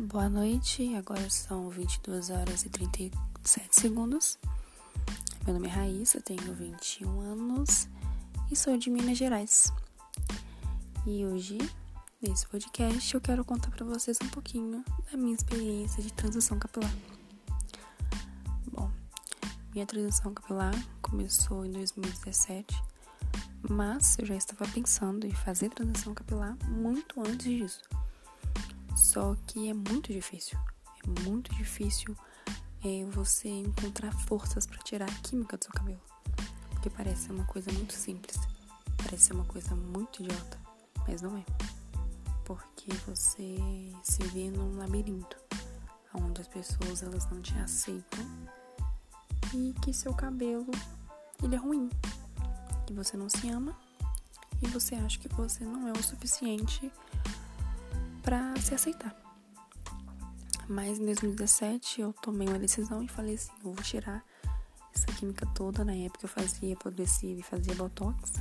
Boa noite, agora são 22 horas e 37 segundos. Meu nome é Raíssa, tenho 21 anos e sou de Minas Gerais. E hoje, nesse podcast, eu quero contar para vocês um pouquinho da minha experiência de transição capilar. Bom, minha transição capilar começou em 2017, mas eu já estava pensando em fazer transição capilar muito antes disso. Só que é muito difícil. É muito difícil é, você encontrar forças para tirar a química do seu cabelo. Porque parece uma coisa muito simples. Parece uma coisa muito idiota. Mas não é. Porque você se vê num labirinto. Onde as pessoas elas não te aceitam. E que seu cabelo ele é ruim. Que você não se ama. E você acha que você não é o suficiente para se aceitar. Mas em 2017 eu tomei uma decisão e falei assim, eu vou tirar essa química toda. Na época eu fazia progressiva e fazia botox.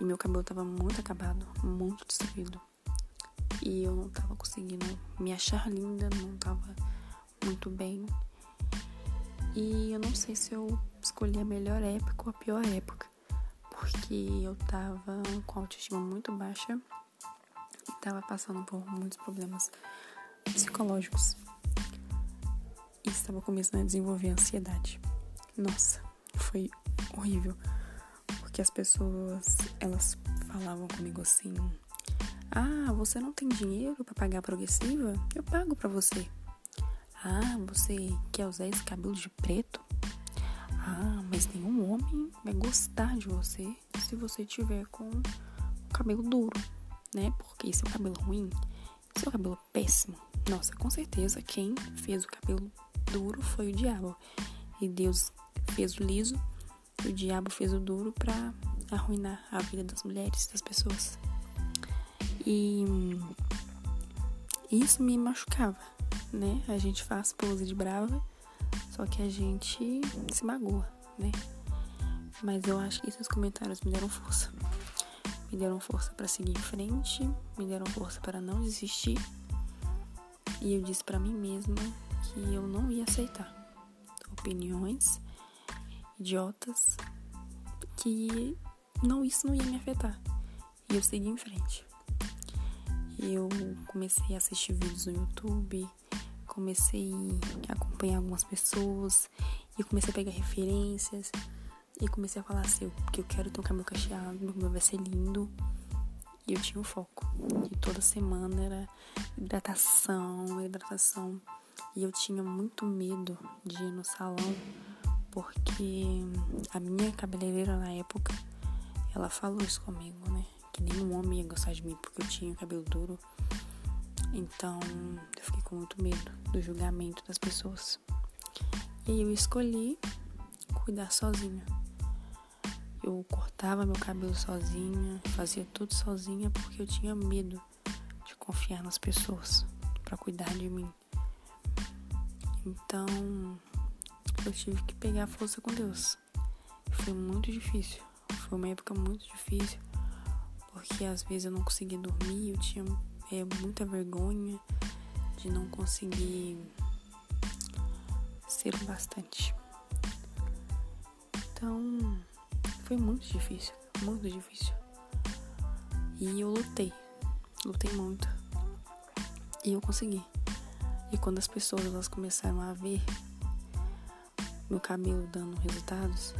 E meu cabelo tava muito acabado, muito destruído. E eu não tava conseguindo me achar linda, não tava muito bem. E eu não sei se eu escolhi a melhor época ou a pior época. Porque eu tava com a autoestima muito baixa estava passando por muitos problemas psicológicos e estava começando a desenvolver ansiedade. Nossa, foi horrível, porque as pessoas elas falavam comigo assim: "Ah, você não tem dinheiro para pagar progressiva? Eu pago para você." "Ah, você quer usar esse cabelo de preto?" "Ah, mas nenhum homem vai gostar de você se você tiver com o cabelo duro." Né? Porque seu cabelo ruim, seu cabelo péssimo, nossa, com certeza quem fez o cabelo duro foi o diabo. E Deus fez o liso e o diabo fez o duro para arruinar a vida das mulheres, das pessoas. E isso me machucava, né? A gente faz pose de brava, só que a gente se magoa, né? Mas eu acho que esses comentários me deram força me deram força para seguir em frente, me deram força para não desistir. E eu disse para mim mesma que eu não ia aceitar opiniões idiotas, que não isso não ia me afetar. E eu segui em frente. Eu comecei a assistir vídeos no YouTube, comecei a acompanhar algumas pessoas e comecei a pegar referências e comecei a falar assim, porque eu quero ter um cabelo cacheado, meu cabelo vai ser lindo. E eu tinha um foco. E toda semana era hidratação, hidratação. E eu tinha muito medo de ir no salão, porque a minha cabeleireira na época, ela falou isso comigo, né? Que nenhum homem ia gostar de mim porque eu tinha cabelo duro. Então, eu fiquei com muito medo do julgamento das pessoas. E eu escolhi cuidar sozinha. Eu cortava meu cabelo sozinha, fazia tudo sozinha porque eu tinha medo de confiar nas pessoas para cuidar de mim. Então, eu tive que pegar força com Deus. Foi muito difícil. Foi uma época muito difícil porque às vezes eu não conseguia dormir, eu tinha é, muita vergonha de não conseguir ser bastante. Então, foi muito difícil, muito difícil. E eu lutei, lutei muito. E eu consegui. E quando as pessoas elas começaram a ver meu cabelo dando resultados,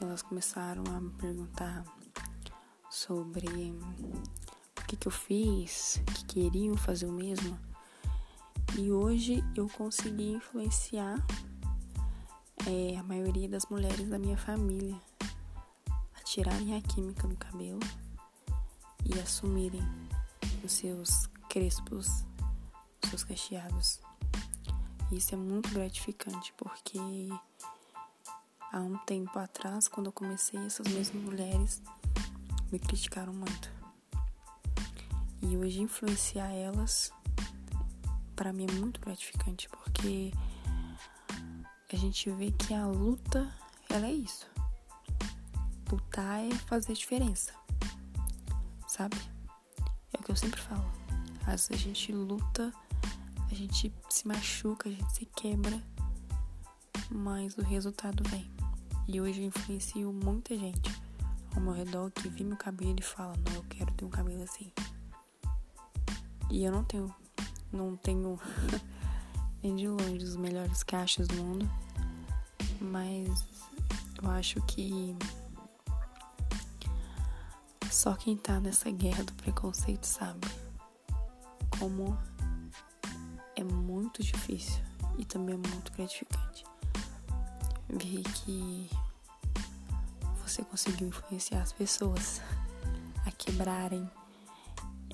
elas começaram a me perguntar sobre o que, que eu fiz, que queriam fazer o mesmo. E hoje eu consegui influenciar é, a maioria das mulheres da minha família tirarem a química do cabelo e assumirem os seus crespos, os seus cacheados. Isso é muito gratificante porque há um tempo atrás, quando eu comecei, essas mesmas mulheres me criticaram muito. E hoje influenciar elas para mim é muito gratificante porque a gente vê que a luta ela é isso lutar é fazer diferença. Sabe? É o que eu sempre falo. Às vezes a gente luta a gente se machuca, a gente se quebra, mas o resultado vem. E hoje eu influencio muita gente ao meu redor que vê meu cabelo e fala, não, eu quero ter um cabelo assim. E eu não tenho, não tenho nem de longe os melhores cachos do mundo, mas eu acho que só quem tá nessa guerra do preconceito sabe como é muito difícil e também é muito gratificante ver que você conseguiu influenciar as pessoas a quebrarem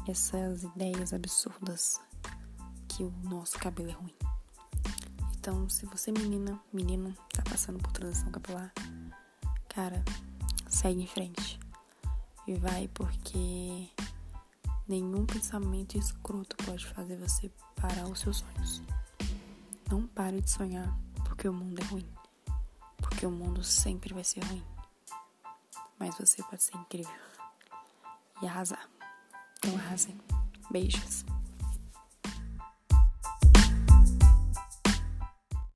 essas ideias absurdas que o nosso cabelo é ruim. Então, se você menina, menino, tá passando por transição capilar, cara, segue em frente. E vai porque nenhum pensamento escroto pode fazer você parar os seus sonhos. Não pare de sonhar porque o mundo é ruim. Porque o mundo sempre vai ser ruim. Mas você pode ser incrível e arrasar. Então arrasem. Beijos.